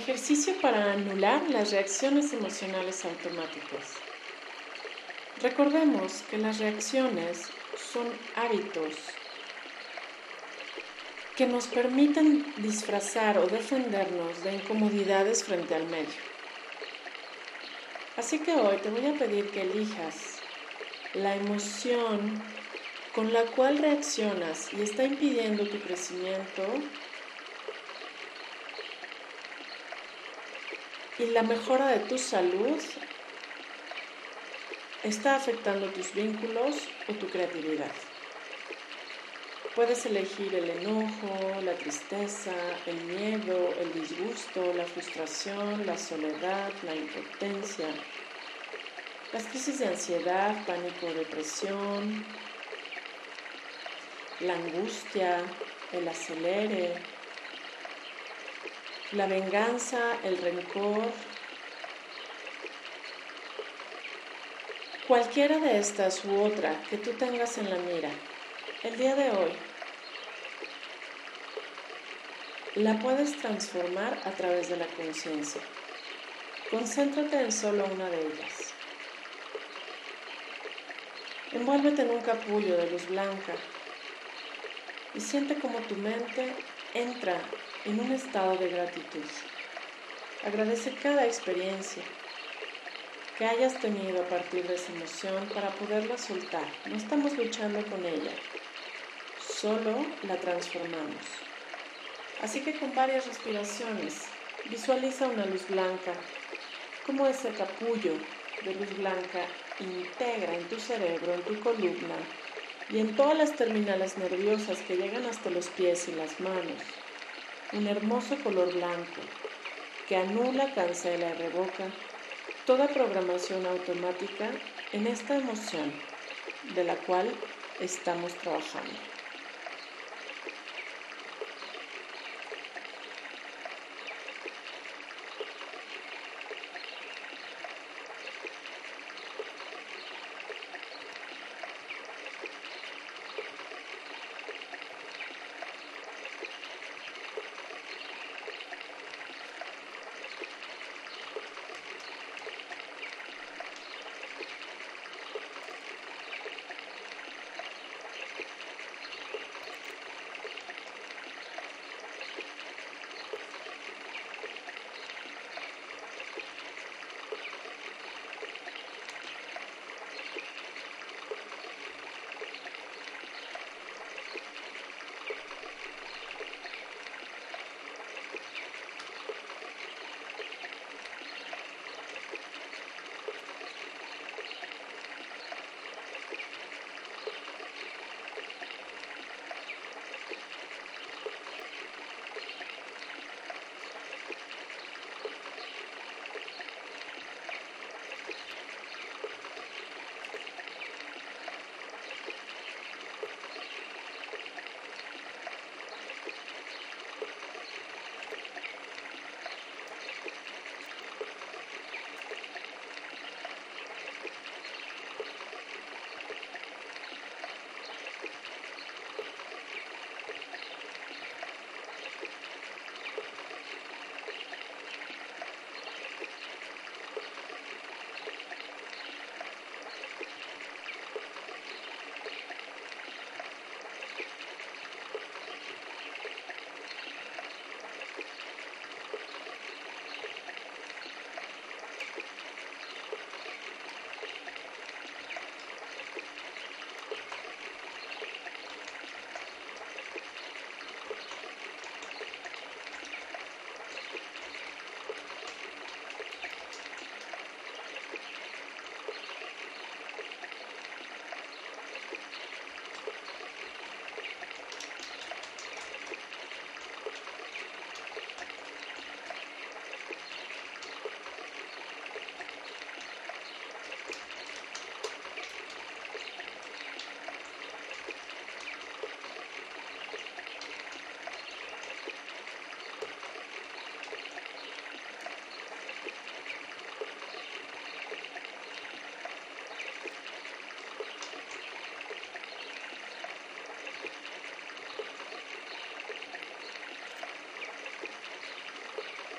Ejercicio para anular las reacciones emocionales automáticas. Recordemos que las reacciones son hábitos que nos permiten disfrazar o defendernos de incomodidades frente al medio. Así que hoy te voy a pedir que elijas la emoción con la cual reaccionas y está impidiendo tu crecimiento y la mejora de tu salud está afectando tus vínculos o tu creatividad. Puedes elegir el enojo, la tristeza, el miedo, el disgusto, la frustración, la soledad, la impotencia, las crisis de ansiedad, pánico, depresión, la angustia, el acelere, la venganza, el rencor, cualquiera de estas u otra que tú tengas en la mira, el día de hoy, la puedes transformar a través de la conciencia. Concéntrate en solo una de ellas. Envuélvete en un capullo de luz blanca y siente como tu mente entra en un estado de gratitud. Agradece cada experiencia que hayas tenido a partir de esa emoción para poderla soltar. No estamos luchando con ella, solo la transformamos. Así que con varias respiraciones, visualiza una luz blanca, como ese capullo de luz blanca integra en tu cerebro, en tu columna y en todas las terminales nerviosas que llegan hasta los pies y las manos un hermoso color blanco que anula, cancela y revoca toda programación automática en esta emoción de la cual estamos trabajando.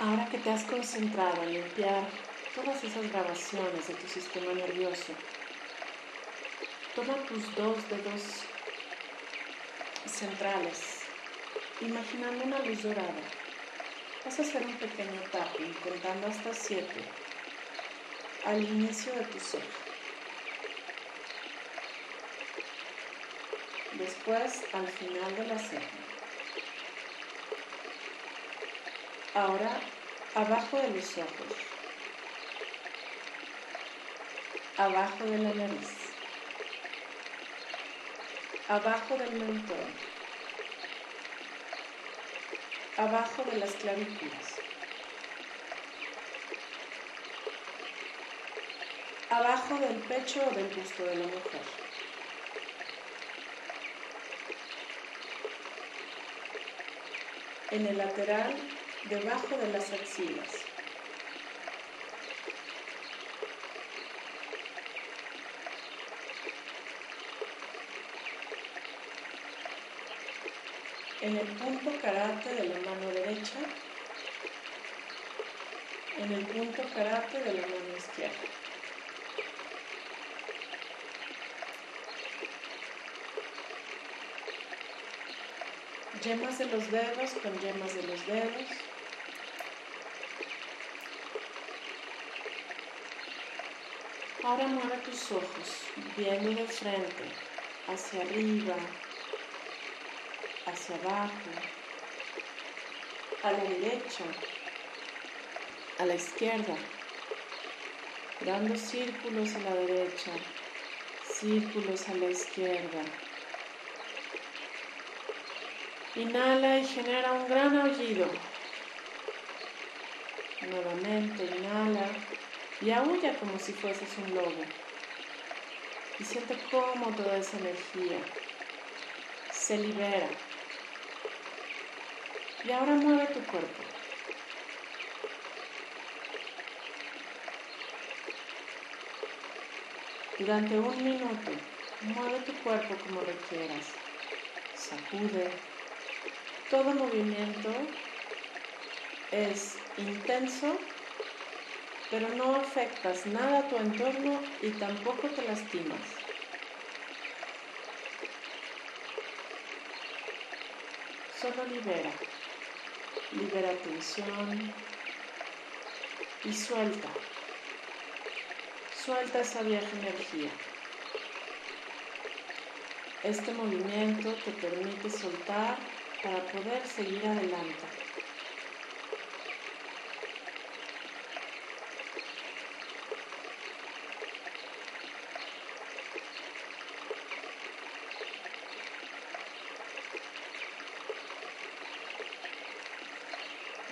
Ahora que te has concentrado en limpiar todas esas grabaciones de tu sistema nervioso, toma tus dos dedos centrales, imaginando una luz dorada. Vas a hacer un pequeño tapping contando hasta 7 al inicio de tu ceja. Después al final de la ceja. Ahora abajo de los ojos, abajo de la nariz, abajo del mentón, abajo de las clavículas, abajo del pecho o del busto de la mujer. En el lateral debajo de las axilas. En el punto karate de la mano derecha, en el punto karate de la mano izquierda. Yemas de los dedos con yemas de los dedos. Ahora mueve tus ojos, viendo de frente, hacia arriba, hacia abajo, a la derecha, a la izquierda, dando círculos a la derecha, círculos a la izquierda. Inhala y genera un gran aullido. Nuevamente inhala y aúlla como si fueses un lobo. Y siente cómo toda esa energía se libera. Y ahora mueve tu cuerpo. Durante un minuto, mueve tu cuerpo como requieras. Sacude. Todo movimiento es intenso pero no afectas nada a tu entorno y tampoco te lastimas. Solo libera, libera tensión y suelta, suelta esa vieja energía. Este movimiento te permite soltar para poder seguir adelante.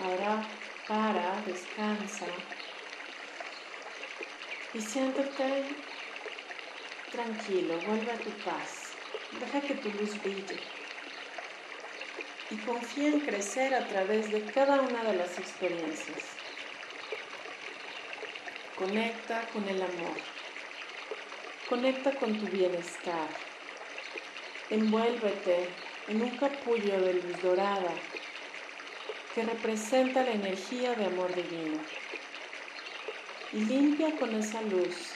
Ahora para, descansa y siéntate tranquilo, vuelve a tu paz, deja que tu luz brille. Y confía en crecer a través de cada una de las experiencias. Conecta con el amor, conecta con tu bienestar, envuélvete en un capullo de luz dorada que representa la energía de amor divino. Y limpia con esa luz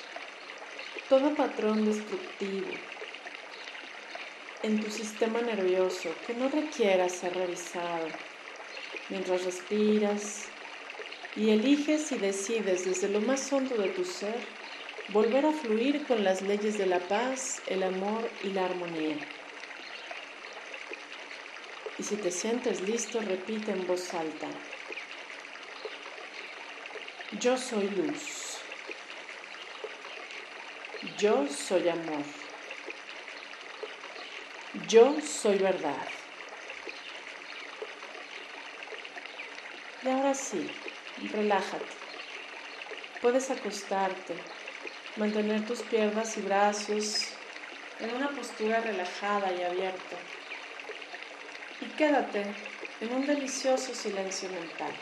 todo patrón destructivo en tu sistema nervioso que no requiera ser revisado mientras respiras y eliges y decides desde lo más hondo de tu ser volver a fluir con las leyes de la paz, el amor y la armonía. Y si te sientes listo, repite en voz alta. Yo soy luz. Yo soy amor. Yo soy verdad. Y ahora sí, relájate. Puedes acostarte, mantener tus piernas y brazos en una postura relajada y abierta y quédate en un delicioso silencio mental.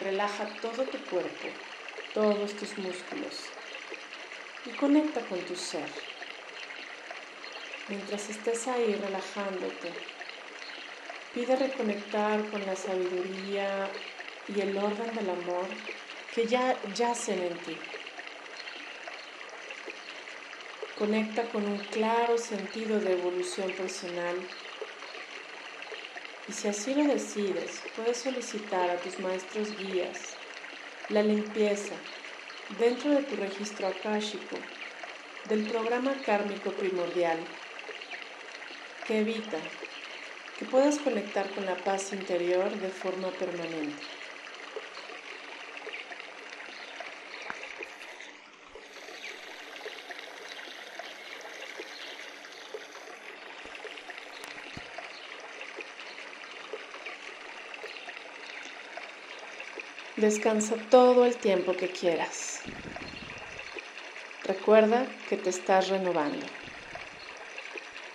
Relaja todo tu cuerpo, todos tus músculos y conecta con tu ser. Mientras estés ahí relajándote, Pide reconectar con la sabiduría y el orden del amor que ya yacen en ti. Conecta con un claro sentido de evolución personal y si así lo decides, puedes solicitar a tus maestros guías la limpieza dentro de tu registro akáshico del programa kármico primordial que evita que puedas conectar con la paz interior de forma permanente. Descansa todo el tiempo que quieras. Recuerda que te estás renovando.